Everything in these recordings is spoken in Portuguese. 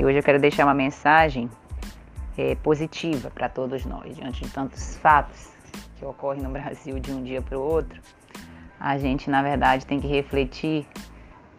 E hoje eu quero deixar uma mensagem é, positiva para todos nós, diante de tantos fatos que ocorrem no Brasil de um dia para o outro. A gente, na verdade, tem que refletir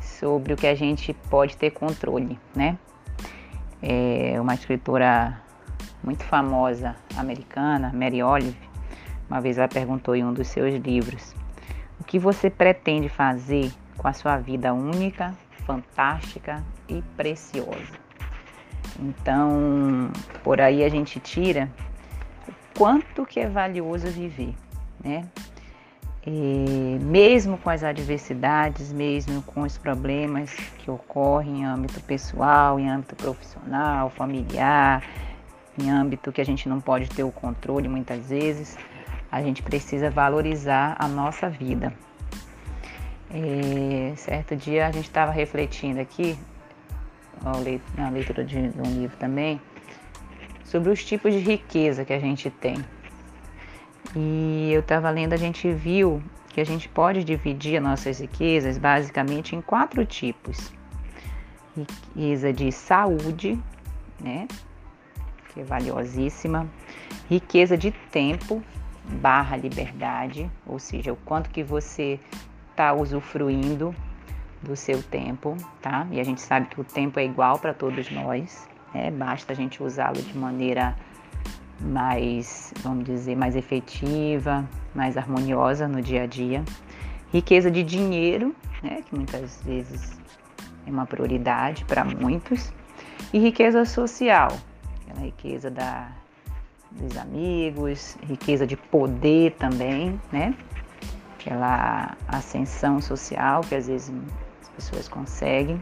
sobre o que a gente pode ter controle, né? É uma escritora muito famosa americana, Mary Olive, uma vez ela perguntou em um dos seus livros: O que você pretende fazer com a sua vida única, fantástica e preciosa? Então, por aí a gente tira o quanto que é valioso viver, né? E mesmo com as adversidades, mesmo com os problemas que ocorrem em âmbito pessoal, em âmbito profissional, familiar, em âmbito que a gente não pode ter o controle muitas vezes, a gente precisa valorizar a nossa vida. E certo dia a gente estava refletindo aqui, na leitura de um livro também, sobre os tipos de riqueza que a gente tem. E eu estava lendo, a gente viu que a gente pode dividir as nossas riquezas basicamente em quatro tipos: riqueza de saúde, né? Que é valiosíssima, riqueza de tempo barra liberdade, ou seja, o quanto que você está usufruindo do seu tempo, tá? E a gente sabe que o tempo é igual para todos nós, né? Basta a gente usá-lo de maneira mais, vamos dizer, mais efetiva, mais harmoniosa no dia a dia. Riqueza de dinheiro, né, que muitas vezes é uma prioridade para muitos. E riqueza social, aquela riqueza da, dos amigos, riqueza de poder também, né? Aquela ascensão social que às vezes pessoas conseguem.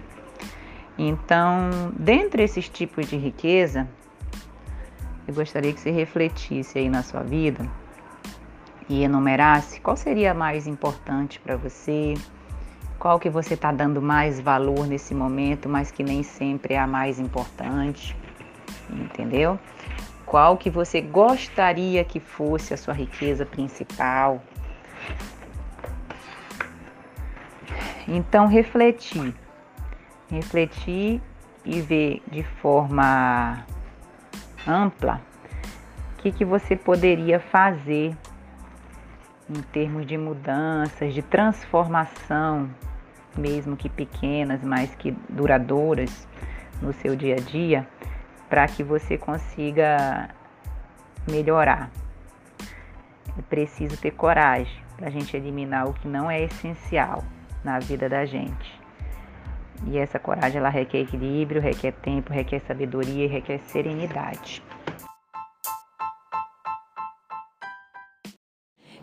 Então, dentre esses tipos de riqueza, eu gostaria que você refletisse aí na sua vida e enumerasse qual seria a mais importante para você, qual que você está dando mais valor nesse momento, mas que nem sempre é a mais importante, entendeu? Qual que você gostaria que fosse a sua riqueza principal? Então refletir, refletir e ver de forma ampla, o que, que você poderia fazer em termos de mudanças, de transformação, mesmo que pequenas, mas que duradouras no seu dia a dia, para que você consiga melhorar. É preciso ter coragem para a gente eliminar o que não é essencial na vida da gente. E essa coragem ela requer equilíbrio, requer tempo, requer sabedoria requer serenidade.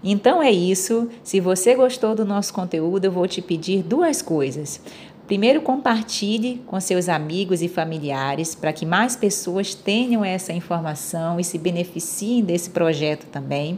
Então é isso. Se você gostou do nosso conteúdo, eu vou te pedir duas coisas. Primeiro, compartilhe com seus amigos e familiares para que mais pessoas tenham essa informação e se beneficiem desse projeto também.